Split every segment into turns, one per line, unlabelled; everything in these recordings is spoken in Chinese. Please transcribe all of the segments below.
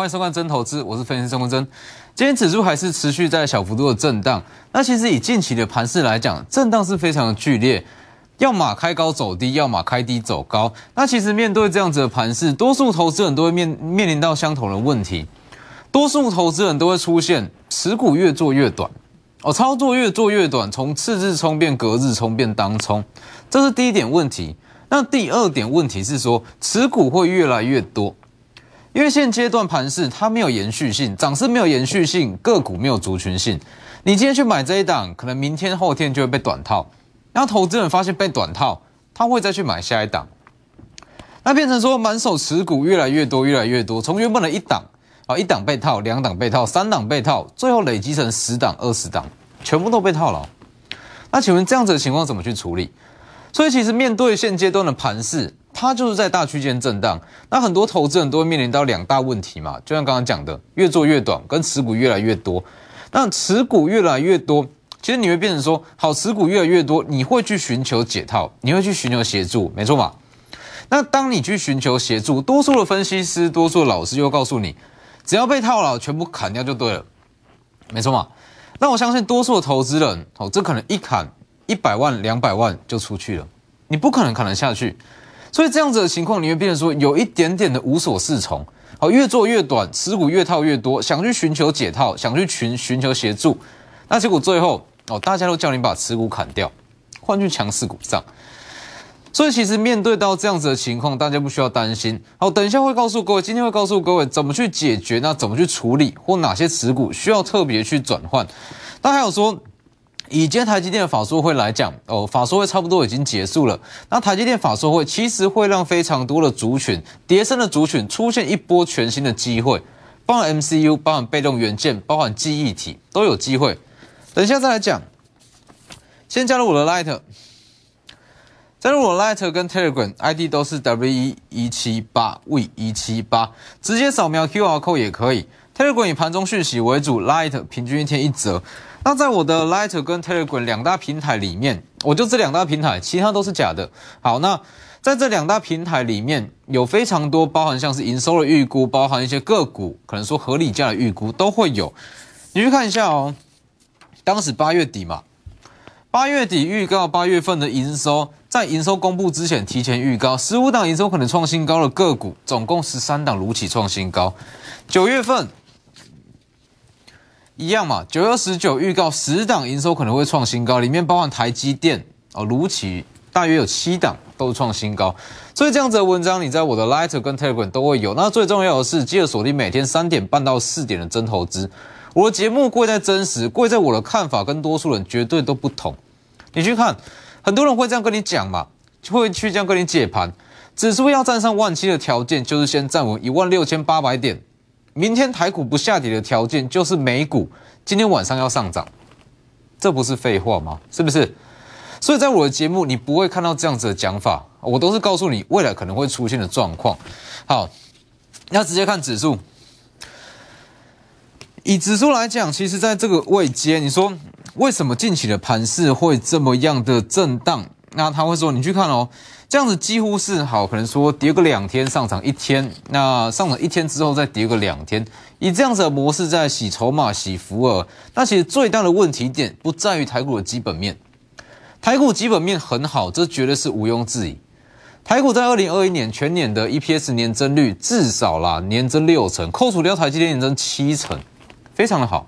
欢迎收看真投资，我是分析师郑文真。今天指数还是持续在小幅度的震荡。那其实以近期的盘势来讲，震荡是非常的剧烈，要么开高走低，要么开低走高。那其实面对这样子的盘势，多数投资人都会面面临到相同的问题，多数投资人都会出现持股越做越短，哦，操作越做越短，从次日冲变隔日冲变当冲，这是第一点问题。那第二点问题是说，持股会越来越多。因为现阶段盘势它没有延续性，涨势没有延续性，个股没有族群性。你今天去买这一档，可能明天后天就会被短套。然后投资人发现被短套，他会再去买下一档。那变成说满手持股越来越多，越来越多，从原本的一档啊一档被套，两档被套，三档被套，最后累积成十档、二十档，全部都被套牢。那请问这样子的情况怎么去处理？所以其实面对现阶段的盘势。它就是在大区间震荡，那很多投资人都会面临到两大问题嘛，就像刚刚讲的，越做越短，跟持股越来越多。那持股越来越多，其实你会变成说，好，持股越来越多，你会去寻求解套，你会去寻求协助，没错嘛？那当你去寻求协助，多数的分析师、多数的老师就告诉你，只要被套牢，全部砍掉就对了，没错嘛？那我相信多数的投资人，哦，这可能一砍一百万、两百万就出去了，你不可能砍得下去。所以这样子的情况，你会变成说有一点点的无所适从，好，越做越短，持股越套越多，想去寻求解套，想去寻寻求协助，那结果最后哦，大家都叫你把持股砍掉，换去强势股上。所以其实面对到这样子的情况，大家不需要担心。好，等一下会告诉各位，今天会告诉各位怎么去解决，那怎么去处理，或哪些持股需要特别去转换。那还有说。以今天台积电的法说会来讲，哦，法说会差不多已经结束了。那台积电法说会其实会让非常多的族群、叠升的族群出现一波全新的机会，包含 MCU、包含被动元件、包含记忆体都有机会。等一下再来讲。先加入我的 Light，加入我的 Light 跟 Telegram ID 都是 W 一一七八 V 一七八，直接扫描 QR code 也可以。Telegram 以盘中讯息为主，Light 平均一天一折。那在我的 Light 跟 Telegram 两大平台里面，我就这两大平台，其他都是假的。好，那在这两大平台里面有非常多包含像是营收的预估，包含一些个股可能说合理价的预估都会有。你去看一下哦，当时八月底嘛，八月底预告八月份的营收，在营收公布之前提前预告十五档营收可能创新高的个股，总共十三档如期创新高。九月份。一样嘛，九月十九预告十档营收可能会创新高，里面包含台积电哦，如期大约有七档都创新高，所以这样子的文章你在我的 Light 跟 Telegram 都会有。那最重要的是，记得锁定每天三点半到四点的真投资，我的节目贵在真实，贵在我的看法跟多数人绝对都不同。你去看，很多人会这样跟你讲嘛，会去这样跟你解盘，指数要站上万七的条件就是先站稳一万六千八百点。明天台股不下跌的条件就是美股今天晚上要上涨，这不是废话吗？是不是？所以在我的节目，你不会看到这样子的讲法，我都是告诉你未来可能会出现的状况。好，要直接看指数。以指数来讲，其实在这个位阶，你说为什么近期的盘势会这么样的震荡？那他会说，你去看哦。这样子几乎是好，可能说跌个两天上涨一天，那上涨一天之后再跌个两天，以这样子的模式在洗筹码、洗浮额。那其实最大的问题点不在于台股的基本面，台股基本面很好，这绝对是毋庸置疑。台股在二零二一年全年的 EPS 年增率至少啦年增六成，扣除掉台积电年增七成，非常的好。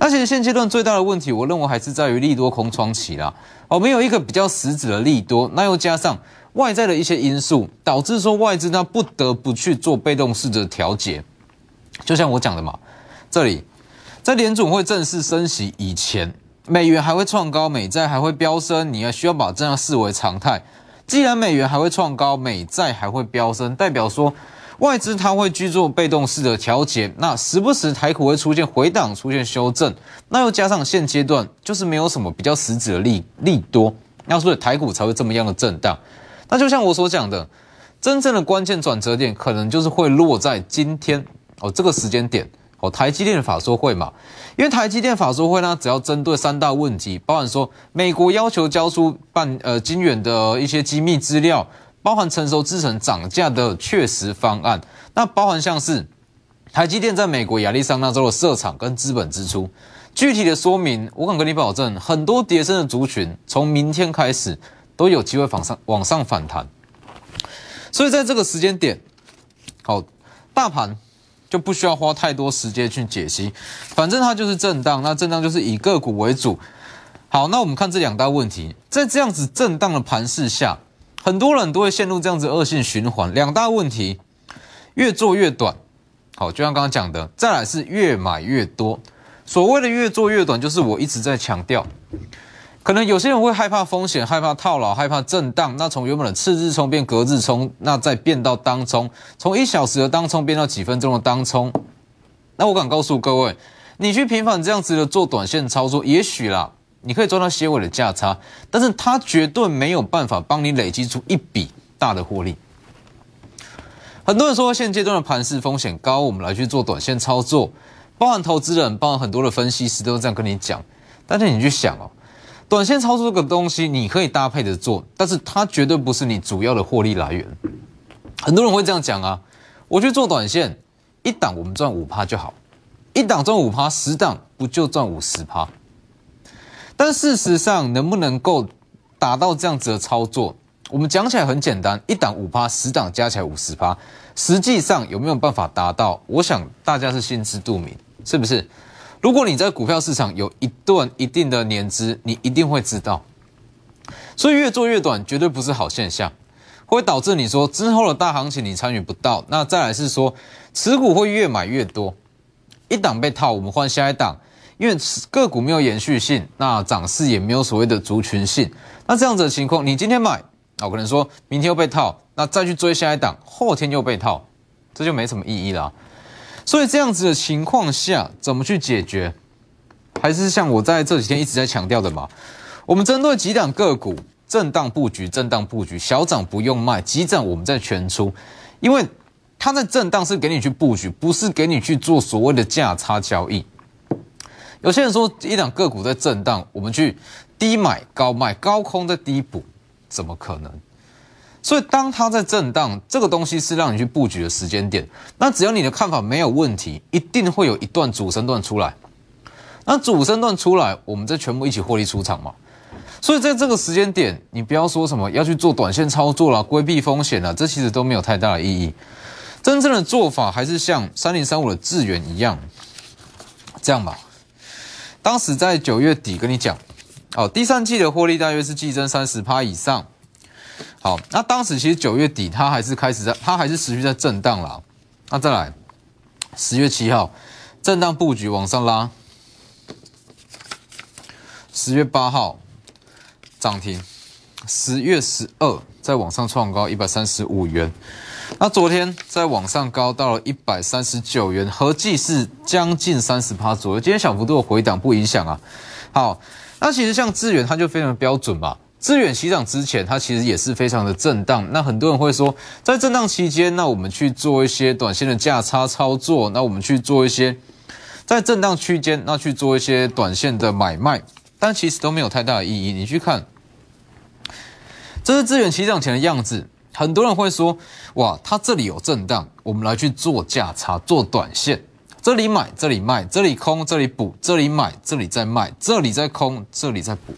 那其实现阶段最大的问题，我认为还是在于利多空窗期啦。哦，没有一个比较实质的利多，那又加上。外在的一些因素导致说外资它不得不去做被动式的调节，就像我讲的嘛，这里在联总会正式升息以前，美元还会创高，美债还会飙升，你要需要把这样视为常态。既然美元还会创高，美债还会飙升，代表说外资它会去做被动式的调节，那时不时台股会出现回档、出现修正，那又加上现阶段就是没有什么比较实质的利利多，那所以台股才会这么样的震荡。那就像我所讲的，真正的关键转折点可能就是会落在今天哦这个时间点哦台积电法说会嘛，因为台积电法说会呢，只要针对三大问题，包含说美国要求交出半呃晶圆的一些机密资料，包含成熟制程涨价的确实方案，那包含像是台积电在美国亚利桑那州的设厂跟资本支出，具体的说明，我敢跟你保证，很多跌升的族群从明天开始都有机会往上往上反弹。所以在这个时间点，好，大盘就不需要花太多时间去解析，反正它就是震荡，那震荡就是以个股为主。好，那我们看这两大问题，在这样子震荡的盘势下，很多人都会陷入这样子恶性循环。两大问题，越做越短。好，就像刚刚讲的，再来是越买越多。所谓的越做越短，就是我一直在强调，可能有些人会害怕风险，害怕套牢，害怕震荡。那从原本的次日冲变隔日冲，那再变到当冲，从一小时的当冲变到几分钟的当冲。那我敢告诉各位，你去频繁这样子的做短线操作，也许啦，你可以赚到些微的价差，但是它绝对没有办法帮你累积出一笔大的获利。很多人说现阶段的盘势风险高，我们来去做短线操作，包含投资人，包含很多的分析师都是这样跟你讲。但是你去想哦，短线操作这个东西你可以搭配着做，但是它绝对不是你主要的获利来源。很多人会这样讲啊，我去做短线，一档我们赚五趴就好，一档赚五趴，十档不就赚五十趴？但事实上能不能够达到这样子的操作？我们讲起来很简单，一档五趴，十档加起来五十趴，实际上有没有办法达到？我想大家是心知肚明，是不是？如果你在股票市场有一段一定的年资，你一定会知道。所以越做越短绝对不是好现象，会导致你说之后的大行情你参与不到。那再来是说持股会越买越多，一档被套，我们换下一档，因为个股没有延续性，那涨势也没有所谓的族群性，那这样子的情况，你今天买。我可能说明天又被套，那再去追下一档，后天又被套，这就没什么意义了。所以这样子的情况下，怎么去解决？还是像我在这几天一直在强调的嘛，我们针对几档个股震荡布局，震荡布局，小涨不用卖，急涨我们在全出，因为它在震荡是给你去布局，不是给你去做所谓的价差交易。有些人说一档个股在震荡，我们去低买高卖，高空在低补。怎么可能？所以当它在震荡，这个东西是让你去布局的时间点。那只要你的看法没有问题，一定会有一段主升段出来。那主升段出来，我们再全部一起获利出场嘛。所以在这个时间点，你不要说什么要去做短线操作了，规避风险了，这其实都没有太大的意义。真正的做法还是像三零三五的智远一样，这样吧。当时在九月底跟你讲。哦，第三季的获利大约是季增三十趴以上。好，那当时其实九月底它还是开始在，它还是持续在震荡啦。那再来，十月七号震荡布局往上拉，十月八号涨停，十月十二再往上创高一百三十五元。那昨天在往上高到了一百三十九元，合计是将近三十趴左右。今天小幅度的回档不影响啊。好。那其实像资源，它就非常标准嘛。资源起涨之前，它其实也是非常的震荡。那很多人会说，在震荡期间，那我们去做一些短线的价差操作，那我们去做一些在震荡区间，那去做一些短线的买卖，但其实都没有太大的意义。你去看，这是资源起涨前的样子。很多人会说，哇，它这里有震荡，我们来去做价差，做短线。这里买，这里卖，这里空，这里补，这里买，这里再卖，这里再空，这里再补。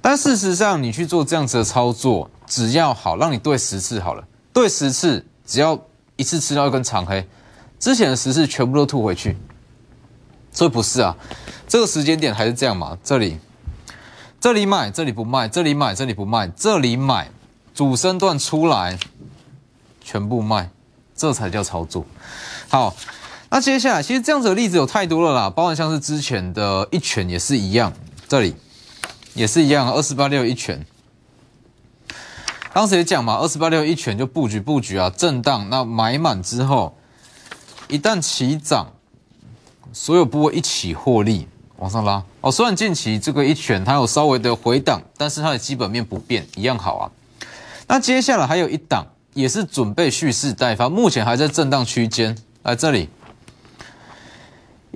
但事实上，你去做这样子的操作，只要好，让你对十次好了，对十次，只要一次吃到一根长黑，之前的十次全部都吐回去。所以不是啊，这个时间点还是这样嘛？这里，这里买，这里不卖，这里买，这里不卖，这里买，主升段出来，全部卖，这才叫操作。好。那接下来，其实这样子的例子有太多了啦，包含像是之前的一拳也是一样，这里也是一样，二十八六一拳，当时也讲嘛，二十八六一拳就布局布局啊，震荡，那买满之后，一旦起涨，所有部位一起获利往上拉哦。虽然近期这个一拳它有稍微的回档，但是它的基本面不变，一样好啊。那接下来还有一档，也是准备蓄势待发，目前还在震荡区间，来这里。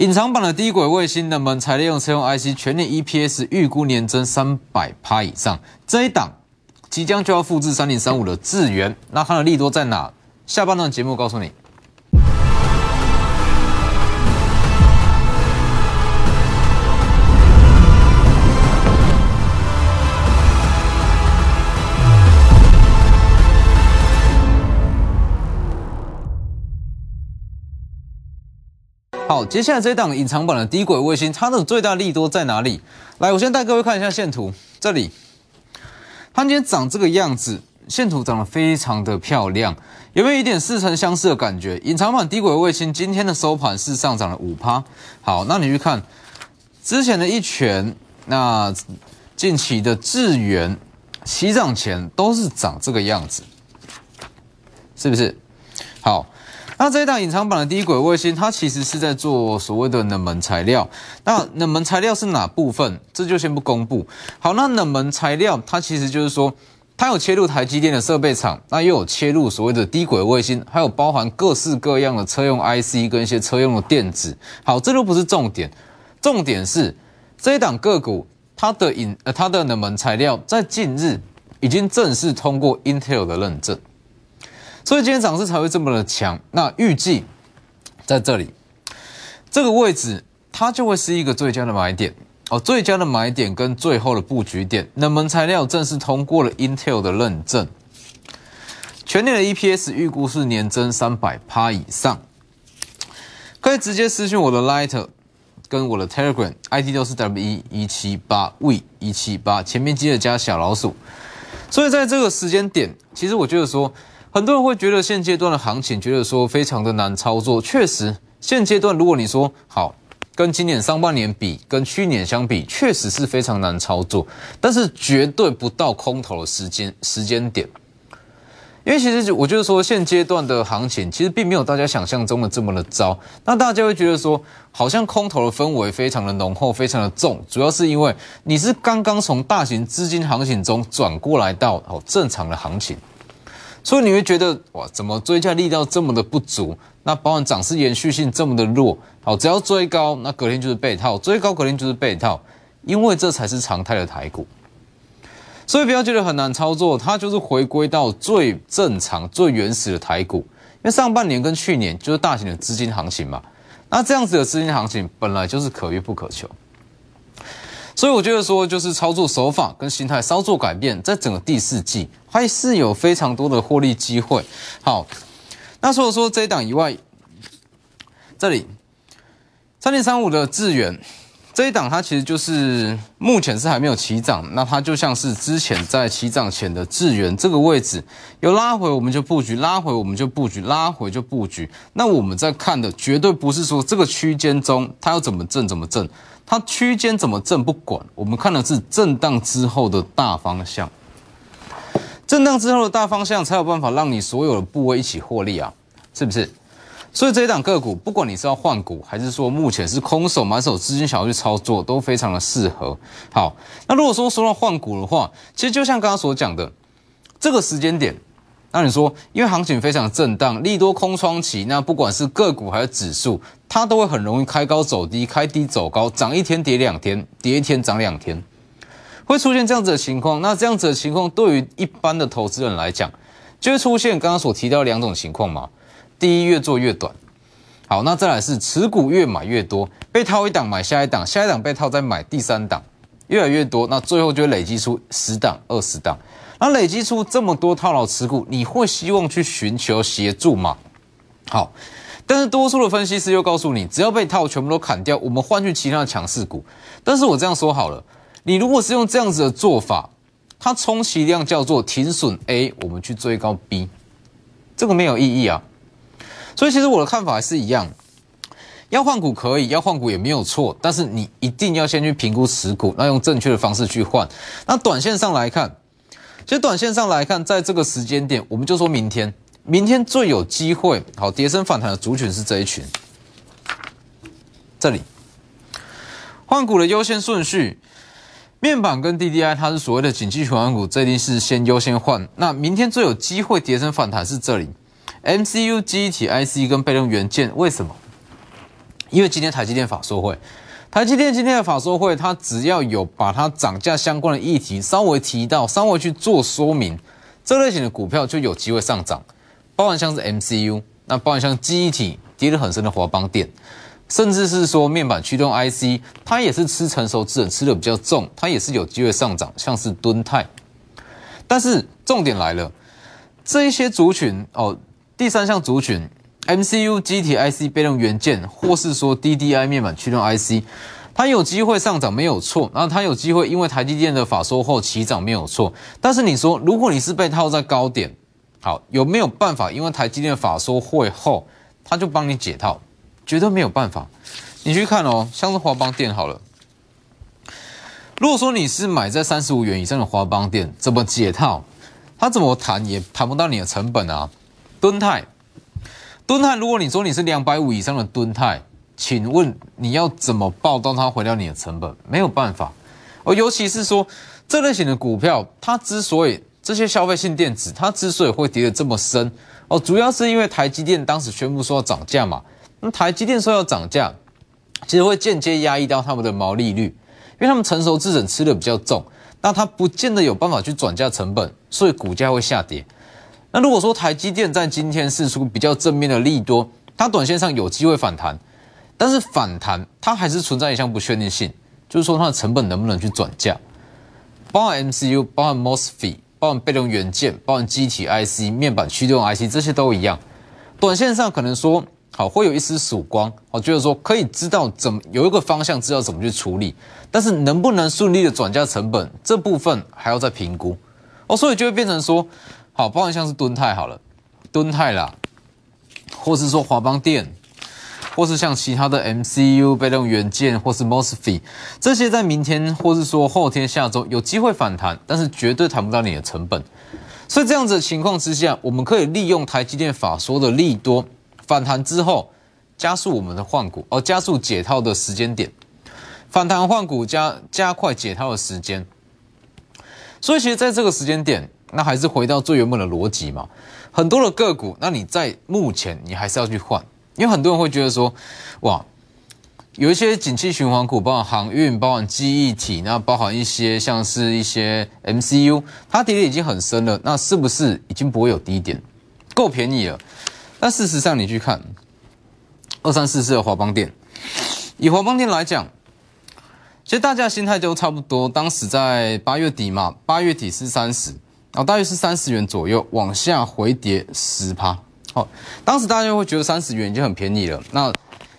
隐藏版的低轨卫星，人们才利用车用 IC，全年 EPS 预估年增三百趴以上。这一档即将就要复制三零三五的智源，那它的利多在哪？下半段节目告诉你。好，接下来这一档隐藏版的低轨卫星，它的最大利多在哪里？来，我先带各位看一下线图，这里它今天长这个样子，线图长得非常的漂亮，有没有一点似曾相识的感觉？隐藏版低轨卫星今天的收盘是上涨了五趴。好，那你去看之前的一拳，那近期的智源起涨前都是长这个样子，是不是？好。那这一档隐藏版的低轨卫星，它其实是在做所谓的冷门材料。那冷门材料是哪部分？这就先不公布。好，那冷门材料它其实就是说，它有切入台积电的设备厂，那又有切入所谓的低轨卫星，还有包含各式各样的车用 IC 跟一些车用的电子。好，这都不是重点，重点是这一档个股它的隐呃它的冷门材料在近日已经正式通过 Intel 的认证。所以今天涨势才会这么的强。那预计在这里这个位置，它就会是一个最佳的买点哦。最佳的买点跟最后的布局点，冷门材料正式通过了 Intel 的认证。全年的 EPS 预估是年增三百趴以上。可以直接私信我的 Light 跟我的 Telegram ID 都是 W 一一七八 V 一七八，前面记得加小老鼠。所以在这个时间点，其实我觉得说。很多人会觉得现阶段的行情，觉得说非常的难操作。确实，现阶段如果你说好，跟今年上半年比，跟去年相比，确实是非常难操作。但是绝对不到空头的时间时间点，因为其实我就是说现阶段的行情，其实并没有大家想象中的这么的糟。那大家会觉得说，好像空头的氛围非常的浓厚，非常的重，主要是因为你是刚刚从大型资金行情中转过来到哦正常的行情。所以你会觉得哇，怎么追价力道这么的不足？那包含涨势延续性这么的弱。好，只要追高，那隔天就是被套；追高隔天就是被套，因为这才是常态的台股。所以不要觉得很难操作，它就是回归到最正常、最原始的台股。因为上半年跟去年就是大型的资金行情嘛，那这样子的资金行情本来就是可遇不可求。所以我觉得说，就是操作手法跟心态稍作改变，在整个第四季还是有非常多的获利机会。好，那除了说这一档以外，这里三零三五的智远这一档，它其实就是目前是还没有起涨，那它就像是之前在起涨前的智远这个位置有拉回，我们就布局；拉回我们就布局；拉回就布局。那我们在看的绝对不是说这个区间中它要怎么震怎么震。它区间怎么震不管，我们看的是震荡之后的大方向，震荡之后的大方向才有办法让你所有的部位一起获利啊，是不是？所以这一档个股，不管你是要换股，还是说目前是空手满手资金想要去操作，都非常的适合。好，那如果说说到换股的话，其实就像刚刚所讲的，这个时间点。那你说，因为行情非常震荡，利多空窗期，那不管是个股还是指数，它都会很容易开高走低，开低走高，涨一天跌两天，跌一天涨两天，会出现这样子的情况。那这样子的情况，对于一般的投资人来讲，就会出现刚刚所提到两种情况嘛。第一，越做越短。好，那再来是持股越买越多，被套一档买下一档，下一档被套再买第三档，越来越多，那最后就累积出十档、二十档。那累积出这么多套牢持股，你会希望去寻求协助吗？好，但是多数的分析师又告诉你，只要被套全部都砍掉，我们换去其他的强势股。但是我这样说好了，你如果是用这样子的做法，它充其量叫做停损 A，我们去追高 B，这个没有意义啊。所以其实我的看法是一样，要换股可以，要换股也没有错，但是你一定要先去评估持股，那用正确的方式去换。那短线上来看。其实短线上来看，在这个时间点，我们就说明天，明天最有机会好跌升反弹的族群是这一群。这里换股的优先顺序，面板跟 DDI 它是所谓的景气循环股，这一定是先优先换。那明天最有机会跌升反弹是这里，MCU、记忆体 IC 跟被动元件，为什么？因为今天台积电法说会。台积电今天的法说会，它只要有把它涨价相关的议题稍微提到，稍微去做说明，这类型的股票就有机会上涨。包含像是 MCU，那包含像记忆体跌得很深的华邦电，甚至是说面板驱动 IC，它也是吃成熟制程吃的比较重，它也是有机会上涨，像是敦泰。但是重点来了，这一些族群哦，第三项族群 MCU 机体 IC 被动元件，或是说 DDI 面板驱动 IC，它有机会上涨没有错，然后它有机会因为台积电的法说后起涨没有错。但是你说，如果你是被套在高点，好有没有办法？因为台积电法说会后，它就帮你解套，绝对没有办法。你去看哦，像是华邦电好了，如果说你是买在三十五元以上的华邦电，怎么解套？它怎么谈也谈不到你的成本啊。敦泰。敦泰，如果你说你是两百五以上的敦泰，请问你要怎么报到它回到你的成本？没有办法。哦，尤其是说这类型的股票，它之所以这些消费性电子，它之所以会跌得这么深，哦，主要是因为台积电当时宣布说要涨价嘛。那台积电说要涨价，其实会间接压抑到他们的毛利率，因为他们成熟制程吃的比较重，那它不见得有办法去转嫁成本，所以股价会下跌。那如果说台积电在今天是出比较正面的利多，它短线上有机会反弹，但是反弹它还是存在一项不确定性，就是说它的成本能不能去转嫁，包含 MCU、包含 MOSFET、包含被动元件、包含机体 IC、面板驱动 IC 这些都一样，短线上可能说好会有一丝曙光，我觉得说可以知道怎么有一个方向，知道怎么去处理，但是能不能顺利的转嫁成本这部分还要再评估哦，所以就会变成说。好，包含像是敦泰好了，敦泰啦，或是说华邦电，或是像其他的 MCU 被动元件，或是 MOSFET 这些，在明天或是说后天下周有机会反弹，但是绝对谈不到你的成本。所以这样子的情况之下，我们可以利用台积电法说的利多反弹之后，加速我们的换股，而加速解套的时间点，反弹换股加加快解套的时间。所以其实在这个时间点。那还是回到最原本的逻辑嘛，很多的个股，那你在目前你还是要去换，因为很多人会觉得说，哇，有一些景气循环股，包含航运，包含记忆体，那包含一些像是一些 MCU，它跌的已经很深了，那是不是已经不会有低点，够便宜了？但事实上你去看二三四四的华邦电，以华邦电来讲。其实大家心态都差不多，当时在八月底嘛，八月底是三十。哦，大约是三十元左右，往下回跌十趴。好，当时大家会觉得三十元已经很便宜了。那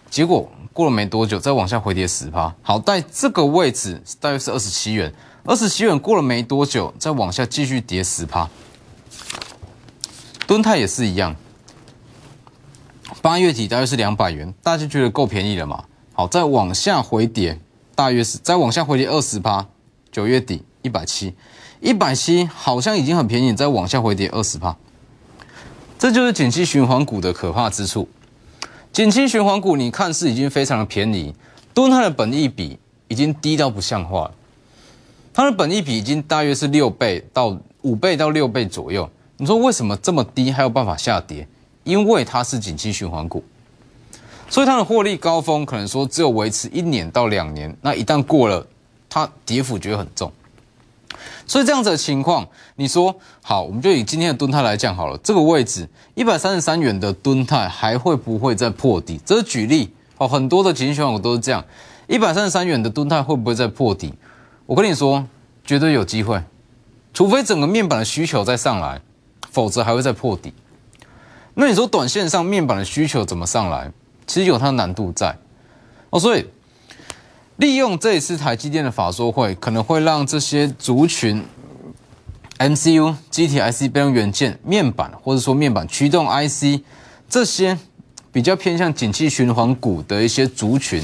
结果过了没多久，再往下回跌十趴。好，在这个位置大约是二十七元，二十七元过了没多久，再往下继续跌十趴。敦泰也是一样，八月底大约是两百元，大家觉得够便宜了嘛？好，再往下回跌，大约是再往下回跌二十趴，九月底一百七。一百七好像已经很便宜，再往下回跌二十帕，这就是景气循环股的可怕之处。景气循环股，你看是已经非常的便宜，敦泰的本益比已经低到不像话了。它的本益比已经大约是六倍到五倍到六倍左右。你说为什么这么低还有办法下跌？因为它是景气循环股，所以它的获利高峰可能说只有维持一年到两年，那一旦过了，它跌幅就会很重。所以这样子的情况，你说好，我们就以今天的蹲态来讲好了。这个位置一百三十三元的蹲态还会不会再破底？这是举例哦，很多的情绪股都是这样。一百三十三元的蹲态会不会再破底？我跟你说，绝对有机会，除非整个面板的需求再上来，否则还会再破底。那你说短线上面板的需求怎么上来？其实有它的难度在哦，所以。利用这一次台积电的法说会，可能会让这些族群 MCU、机体 IC、被动元件、面板，或者说面板驱动 IC 这些比较偏向景气循环股的一些族群，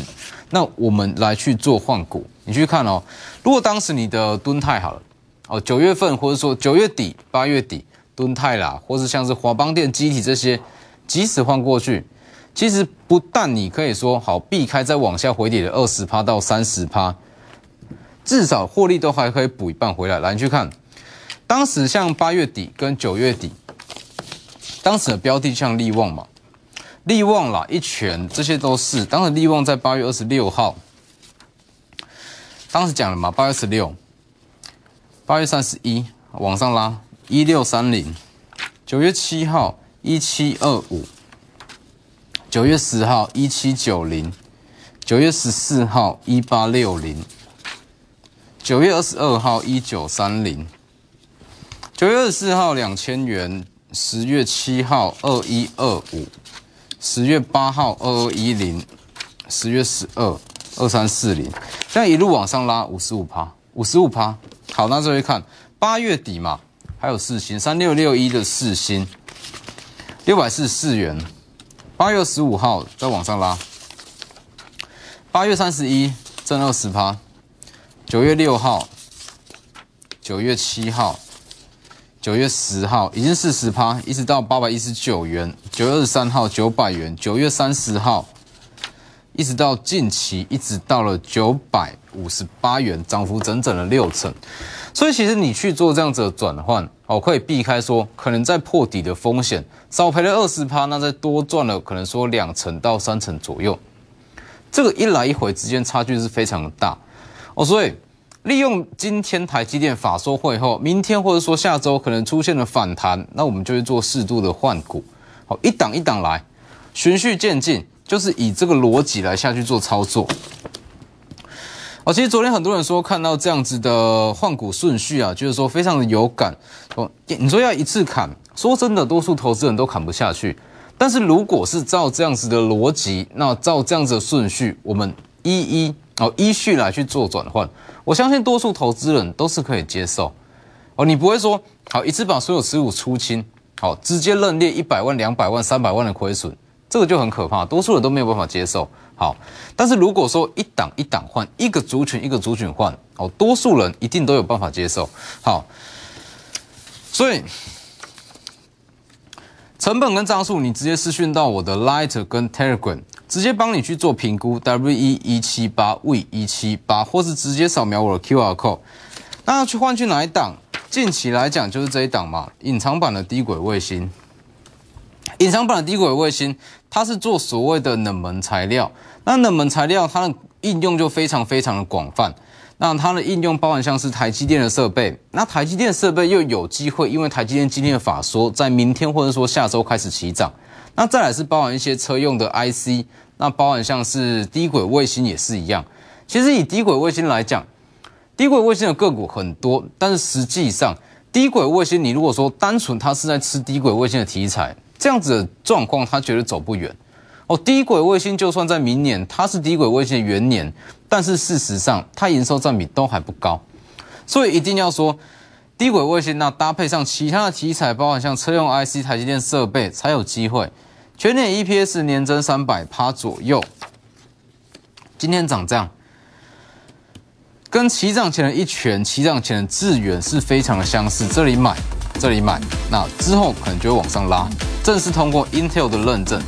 那我们来去做换股。你去看哦，如果当时你的吨泰好了哦，九月份或者说九月底、八月底吨泰啦，或是像是华邦电机体这些，即使换过去。其实不但你可以说好避开再往下回跌的二十趴到三十趴，至少获利都还可以补一半回来。来，你去看，当时像八月底跟九月底，当时的标的像利旺嘛，利旺啦一拳这些都是。当时利旺在八月二十六号，当时讲了嘛，八月十六，八月三十一往上拉一六三零，九月七号一七二五。九月十号一七九零，九月十四号一八六零，九月二十二号一九三零，九月二十四号两千元，十月七号二一二五，十月八号二二一零，十月十二二三四零，这样一路往上拉五十五趴，五十五趴。好，那这边看八月底嘛，还有四星三六六一的四星，六百四十四元。八月十五号再往上拉，八月三十一正二十趴，九月六号，九月七号。九月十号已经四十趴，一直到八百一十九元。九月二十三号九百元，九月三十号一直到近期，一直到了九百五十八元，涨幅整整的六成。所以其实你去做这样子的转换，哦，可以避开说可能在破底的风险，少赔了二十趴，那再多赚了可能说两成到三成左右。这个一来一回之间差距是非常的大哦，所以。利用今天台积电法说会后，明天或者说下周可能出现了反弹，那我们就会做适度的换股，好一档一档来，循序渐进，就是以这个逻辑来下去做操作。哦，其实昨天很多人说看到这样子的换股顺序啊，就是说非常的有感。哦你说要一次砍，说真的，多数投资人都砍不下去。但是如果是照这样子的逻辑，那照这样子的顺序，我们一一哦依序来去做转换。我相信多数投资人都是可以接受哦，你不会说好一次把所有持股出清，好直接认列一百万、两百万、三百万的亏损，这个就很可怕，多数人都没有办法接受。好，但是如果说一档一档换，一个族群一个族群换，哦，多数人一定都有办法接受。好，所以成本跟张数，你直接私讯到我的 Light 跟 Telegram。直接帮你去做评估，W 一一七八 V 一七八，或是直接扫描我的 QR code。那要去换去哪一档？近期来讲就是这一档嘛，隐藏版的低轨卫星。隐藏版的低轨卫星，它是做所谓的冷门材料。那冷门材料它的应用就非常非常的广泛。那它的应用包含像是台积电的设备，那台积电设备又有机会，因为台积电今天的法说在明天或者说下周开始起涨。那再来是包含一些车用的 IC，那包含像是低轨卫星也是一样。其实以低轨卫星来讲，低轨卫星的个股很多，但是实际上低轨卫星，你如果说单纯它是在吃低轨卫星的题材，这样子的状况，他觉得走不远。哦，低轨卫星就算在明年它是低轨卫星的元年，但是事实上它营收占比都还不高，所以一定要说。低轨卫星，那搭配上其他的题材，包含像车用 IC、台积电设备，才有机会。全年 EPS 年增三百趴左右。今天涨这样，跟起涨前的一拳、起涨前的致远是非常的相似。这里买，这里买，那之后可能就会往上拉。正式通过 Intel 的认证，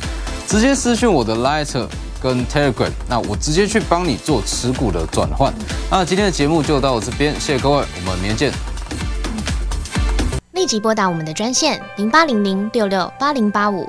直接私讯我的 Lighter 跟 Telegram，那我直接去帮你做持股的转换。那今天的节目就到这边，谢谢各位，我们明天见。
立即拨打我们的专线零八零零六六八零八五